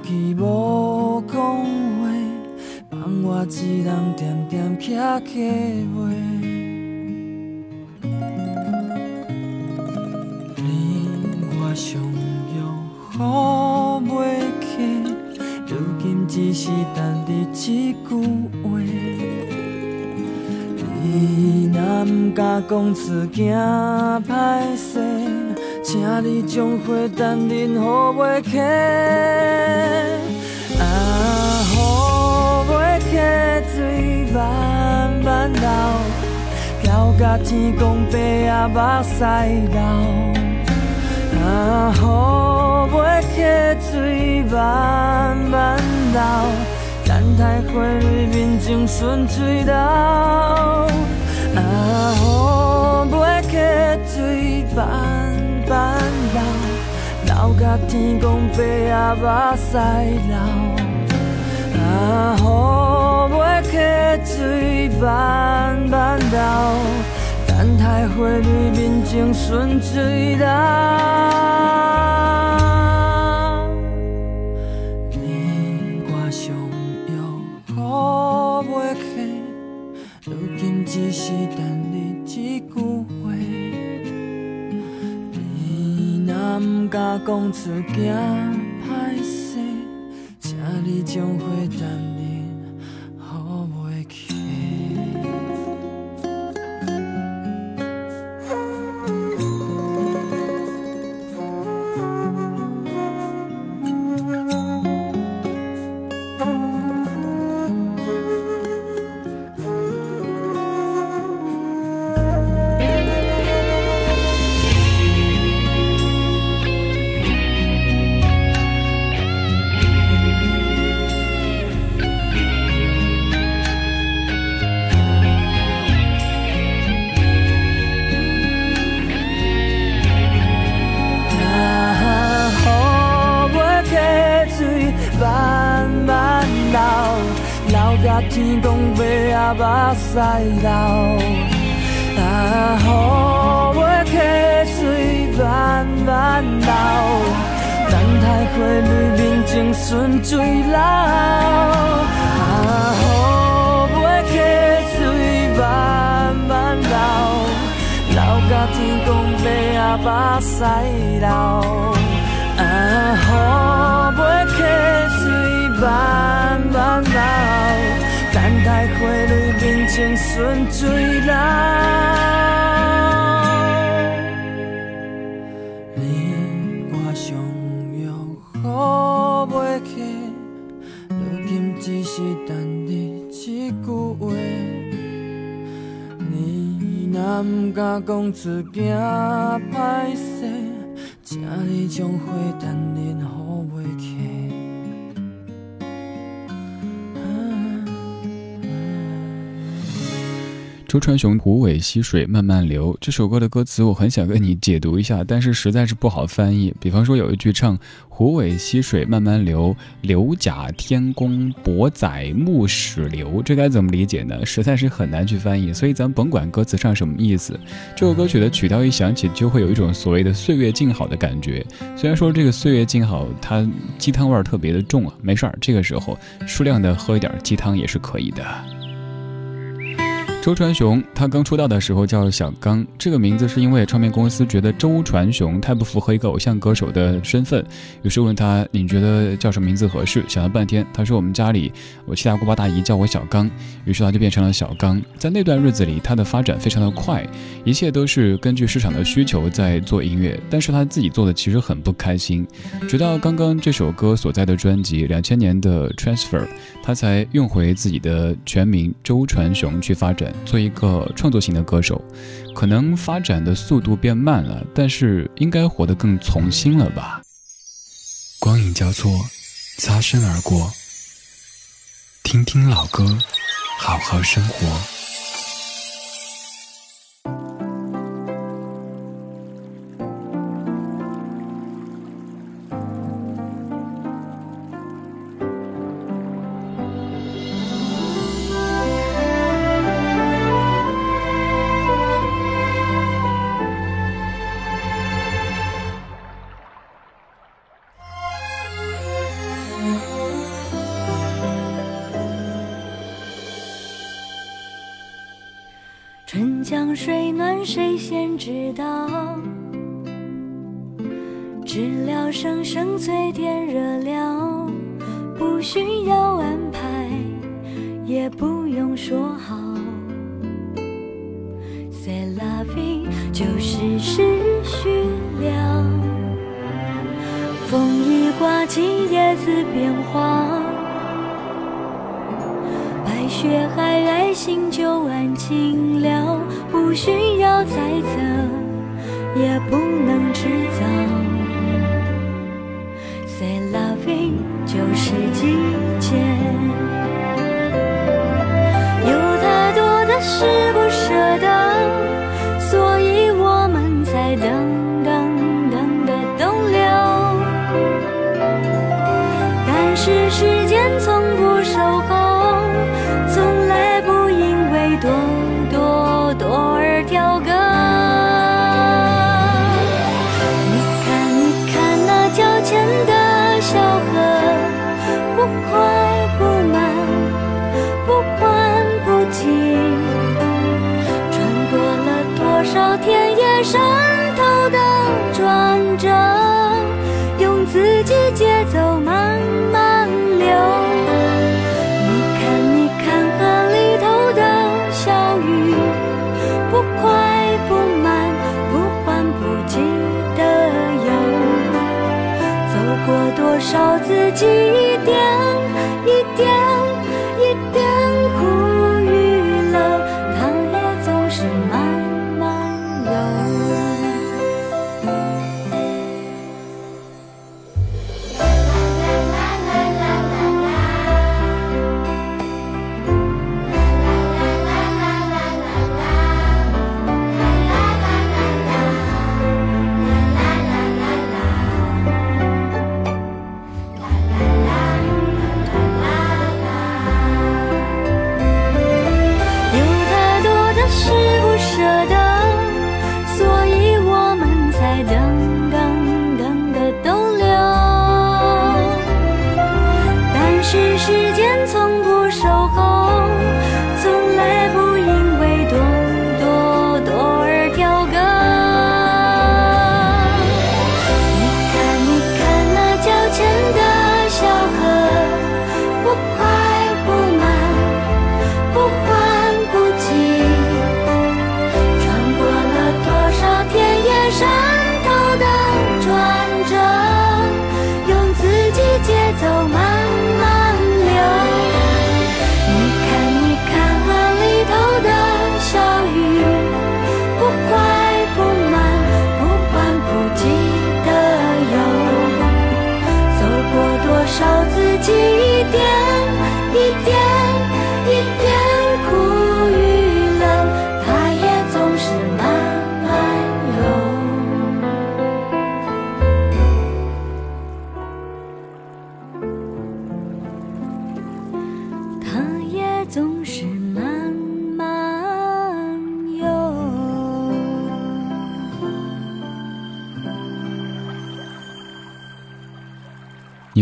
去无讲话，放我一人点点徛起话。你将花等忍予袂起。啊，予袂起水慢慢流，流甲天公伯啊目屎流。啊，予袂起水慢慢流。等待花蕊面前顺水流，啊，雨袂起水慢，流甲天公伯啊目屎流。啊，雨袂起水慢慢流，等待花蕊面前顺水流。事件。仔目屎流，啊，雨袂起水慢慢流，等待花蕊面前顺水流，啊，雨袂起水慢慢流，流甲天公伯仔目屎流，啊，雨袂起水慢面前顺水流，你我相约好袂起，如今只是等你一句话。你若毋敢讲出惊歹势，请你将花等忍周传雄《湖尾溪水慢慢流》这首歌的歌词，我很想跟你解读一下，但是实在是不好翻译。比方说有一句唱“湖尾溪水慢慢流，流甲天公伯载木始流”，这该怎么理解呢？实在是很难去翻译。所以咱甭管歌词上什么意思，这首歌曲的曲调一响起，就会有一种所谓的岁月静好的感觉。虽然说这个岁月静好，它鸡汤味儿特别的重啊，没事儿，这个时候适量的喝一点鸡汤也是可以的。周传雄，他刚出道的时候叫小刚，这个名字是因为唱片公司觉得周传雄太不符合一个偶像歌手的身份，于是问他你觉得叫什么名字合适？想了半天，他说我们家里我七大姑八大姨叫我小刚，于是他就变成了小刚。在那段日子里，他的发展非常的快，一切都是根据市场的需求在做音乐，但是他自己做的其实很不开心。直到刚刚这首歌所在的专辑两千年的 Transfer，他才用回自己的全名周传雄去发展。做一个创作型的歌手，可能发展的速度变慢了，但是应该活得更从心了吧？光影交错，擦身而过，听听老歌，好好生活。先知道？知了声声催天热了，不需要安排，也不用说好。C'est la vie，就是时序了。风一刮起，叶子变黄。白雪皑皑，心就安静了，需要猜测，也不能制造。Say loving 就是过多少自己一点？一点一点。是时间从不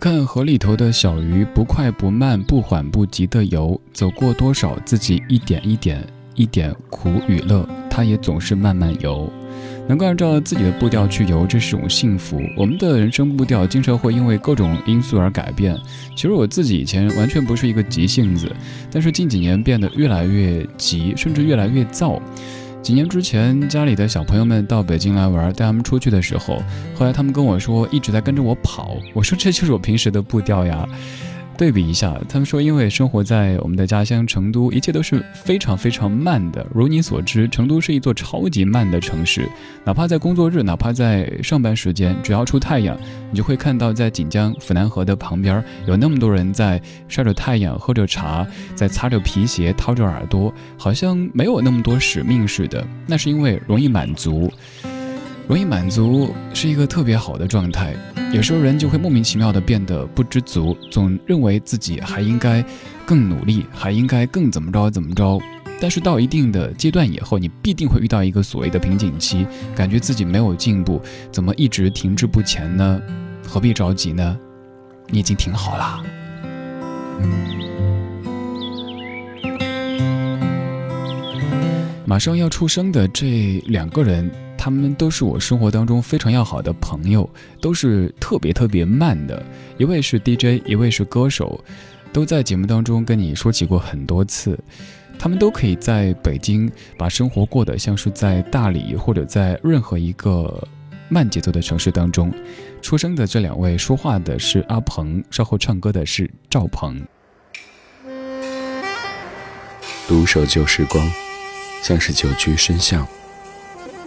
看河里头的小鱼，不快不慢，不缓不急的游，走过多少自己一点一点一点苦与乐，它也总是慢慢游。能够按照自己的步调去游，这是种幸福。我们的人生步调经常会因为各种因素而改变。其实我自己以前完全不是一个急性子，但是近几年变得越来越急，甚至越来越躁。几年之前，家里的小朋友们到北京来玩，带他们出去的时候，后来他们跟我说一直在跟着我跑。我说这就是我平时的步调呀。对比一下，他们说，因为生活在我们的家乡成都，一切都是非常非常慢的。如你所知，成都是一座超级慢的城市，哪怕在工作日，哪怕在上班时间，只要出太阳，你就会看到在锦江府南河的旁边有那么多人在晒着太阳，喝着茶，在擦着皮鞋，掏着耳朵，好像没有那么多使命似的。那是因为容易满足。容易满足是一个特别好的状态，有时候人就会莫名其妙的变得不知足，总认为自己还应该更努力，还应该更怎么着怎么着。但是到一定的阶段以后，你必定会遇到一个所谓的瓶颈期，感觉自己没有进步，怎么一直停滞不前呢？何必着急呢？你已经挺好了。马上要出生的这两个人，他们都是我生活当中非常要好的朋友，都是特别特别慢的。一位是 DJ，一位是歌手，都在节目当中跟你说起过很多次。他们都可以在北京把生活过得像是在大理或者在任何一个慢节奏的城市当中。出生的这两位，说话的是阿鹏，稍后唱歌的是赵鹏。独守旧时光，像是久居深巷。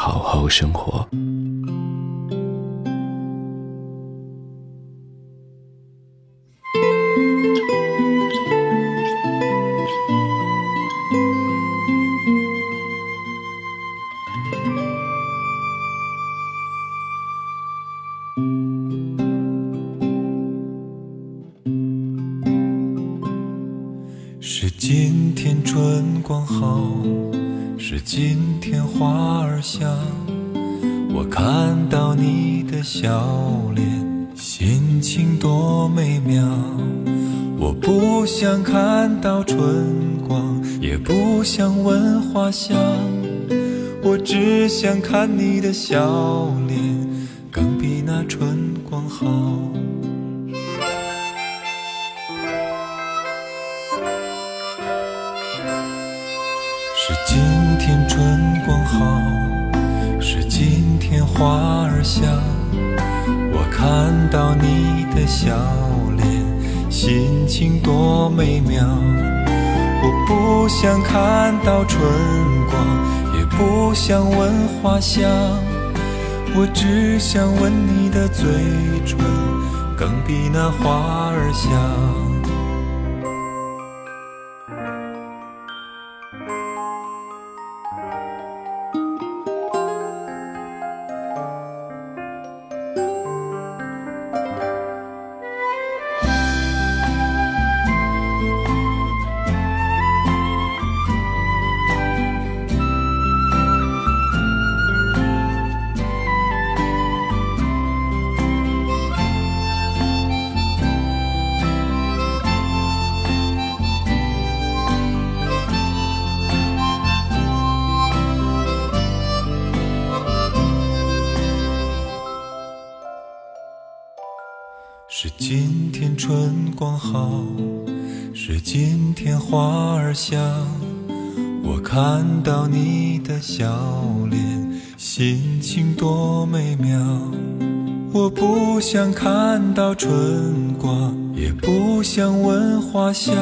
好好生活。是今天春光好。是今天花儿香，我看到你的笑脸，心情多美妙。我不想看到春光，也不想闻花香，我只想看你的笑脸，更比那春光好。花儿香。我看到你的笑脸，心情多美妙。我不想看到春光，也不想闻花香，我只想吻你的嘴唇，更比那花儿香。光好，是今天花儿香。我看到你的笑脸，心情多美妙。我不想看到春光，也不想闻花香，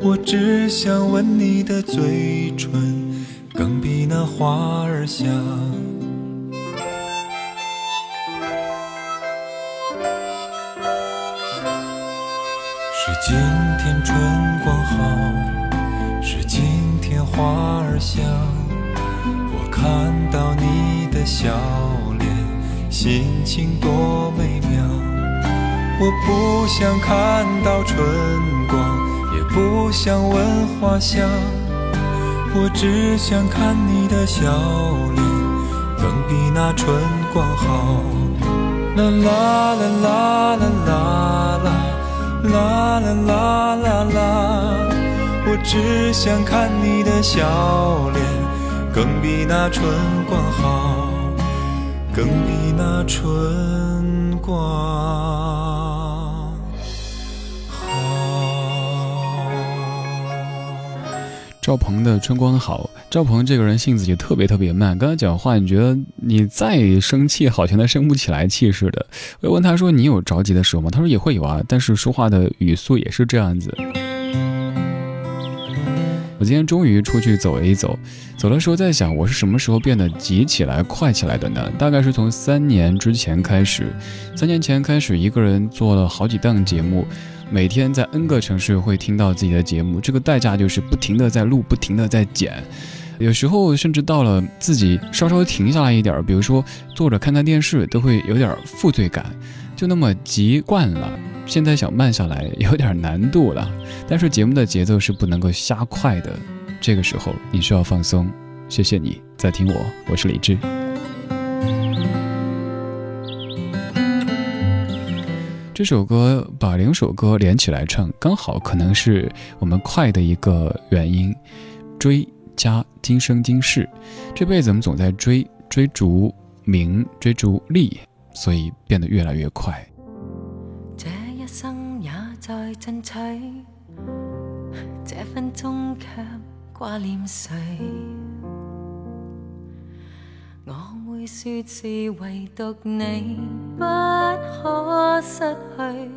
我只想吻你的嘴唇，更比那花儿香。是今天春光好，是今天花儿香。我看到你的笑脸，心情多美妙。我不想看到春光，也不想闻花香，我只想看你的笑脸，更比那春光好。啦啦啦啦啦啦啦。啦啦啦啦啦，我只想看你的笑脸，更比那春光好，更比那春光。赵鹏的春光好，赵鹏这个人性子也特别特别慢，跟他讲话，你觉得你再生气，好像他生不起来气似的。我问他说：“你有着急的时候吗？”他说：“也会有啊，但是说话的语速也是这样子。”我今天终于出去走了一走，走的时候在想，我是什么时候变得急起来、快起来的呢？大概是从三年之前开始，三年前开始，一个人做了好几档节目。每天在 N 个城市会听到自己的节目，这个代价就是不停的在录，不停的在剪。有时候甚至到了自己稍稍停下来一点，比如说坐着看看电视，都会有点负罪感，就那么急惯了。现在想慢下来有点难度了。但是节目的节奏是不能够瞎快的，这个时候你需要放松。谢谢你在听我，我是李志。这首歌把两首歌连起来唱，刚好可能是我们快的一个原因。追加今生今世，这辈子我们总在追追逐名，追逐利，所以变得越来越快。这一生也在争取，这分钟却挂念谁？我会说是唯独你不可失去，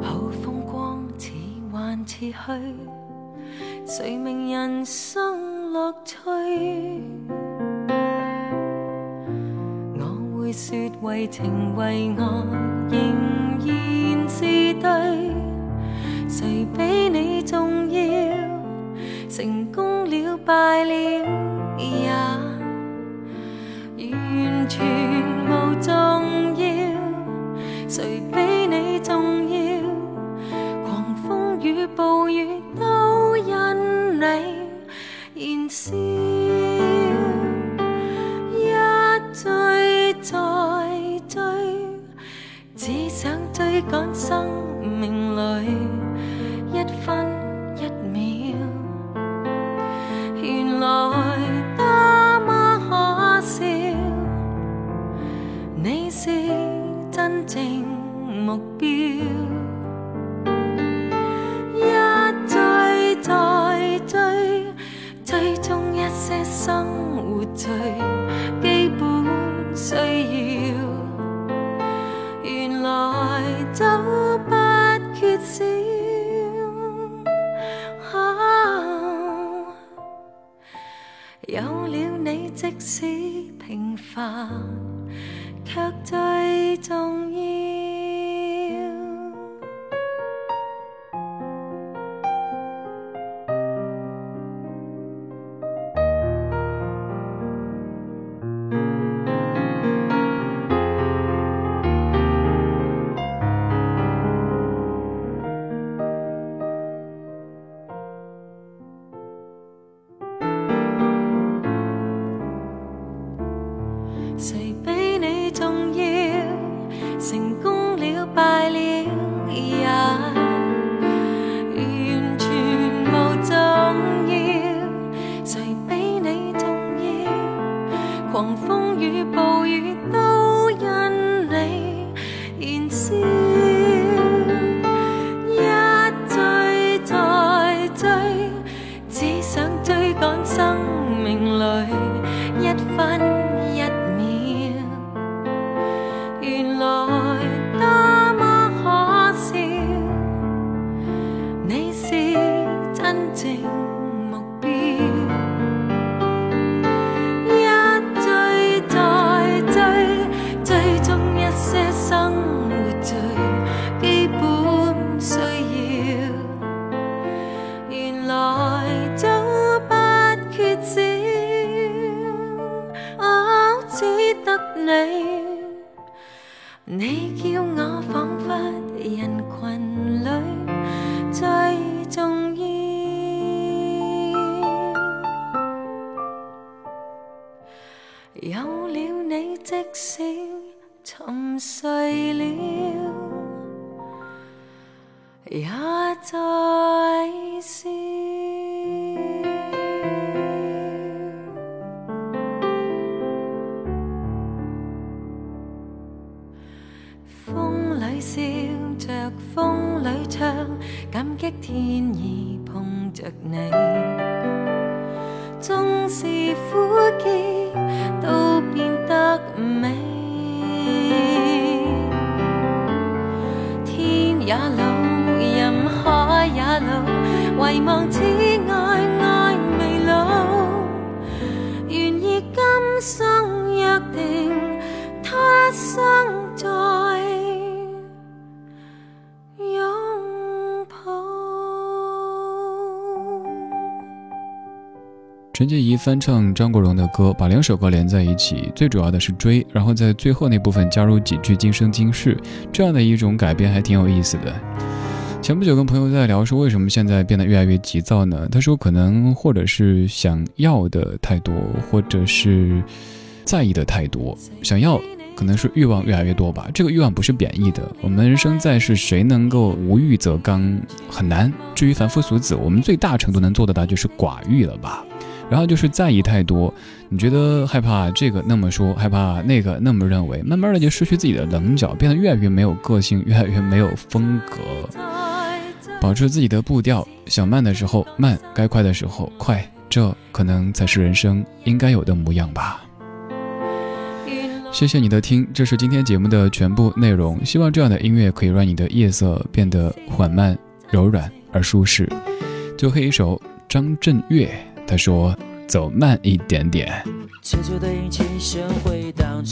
好风光似幻似虚，谁明人生乐趣？我会说为情为爱仍然是对，谁比你重要？成功了败了也。全无踪也在笑风里笑着风里唱感激天意碰着你。纵是苦涩都变得美。遗忘只爱爱未老，愿意今生约定，他生在。陈洁仪翻唱张国荣的歌，把两首歌连在一起，最主要的是追，然后在最后那部分加入几句今生今世，这样的一种改编还挺有意思的。前不久跟朋友在聊说，为什么现在变得越来越急躁呢？他说，可能或者是想要的太多，或者是在意的太多。想要可能是欲望越来越多吧。这个欲望不是贬义的。我们人生在世，谁能够无欲则刚？很难。至于凡夫俗子，我们最大程度能做得到就是寡欲了吧。然后就是在意太多，你觉得害怕这个那么说，害怕那个那么认为，慢慢的就失去自己的棱角，变得越来越没有个性，越来越没有风格。保持自己的步调，想慢的时候慢，该快的时候快，这可能才是人生应该有的模样吧。谢谢你的听，这是今天节目的全部内容。希望这样的音乐可以让你的夜色变得缓慢、柔软而舒适。最后一首张震岳，他说：“走慢一点点。”斑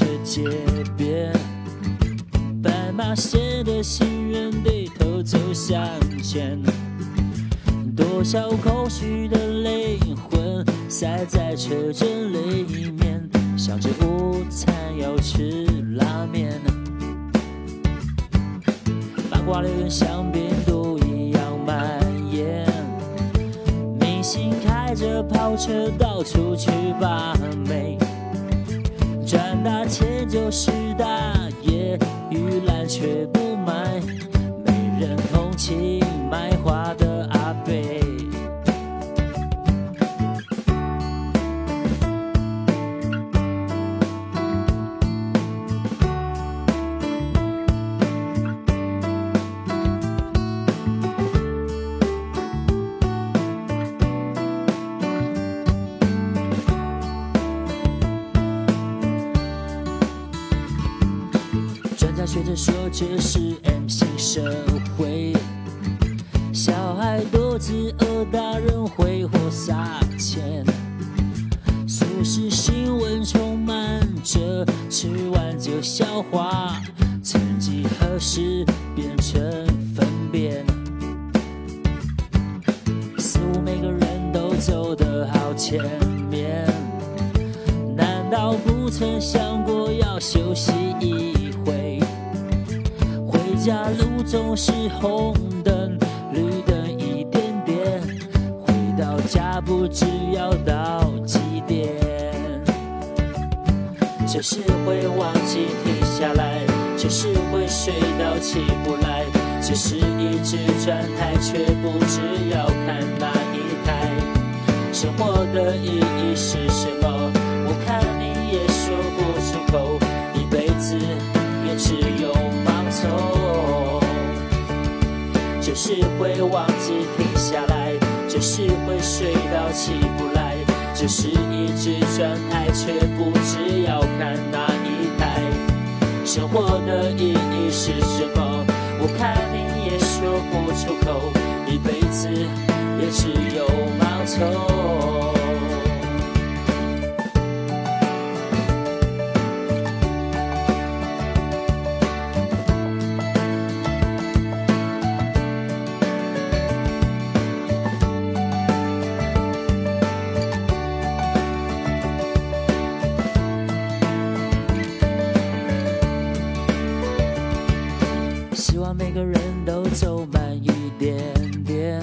那些的行人低头走向前，多少空虚的灵魂塞在车阵里面，想着午餐要吃拉面。八卦流言像病毒一样蔓延，明星开着跑车到处去把妹，赚大钱就是大爷。玉兰却不买，没人同情卖花的是新闻充满着吃完就消化，曾几何时变成粪便，似乎每个人都走得好前面，难道不曾想过要休息一回？回？家路总是红灯绿灯一点点，回到家不知要到就是会忘记停下来，就是会睡到起不来，就是一直转台却不知要看哪一台。生活的意义是什么？我看你也说不出口，一辈子也只有盲从。就是会忘记停下来，就是会睡到起不来，是一直转爱却不知要看哪一台。生活的意义是什么？我看你也说不出口，一辈子也只有盲从。希望每个人都走慢一点点，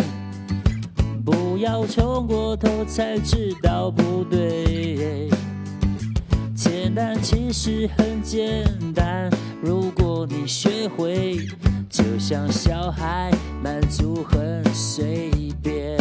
不要冲过头才知道不对。简单其实很简单，如果你学会，就像小孩满足很随便。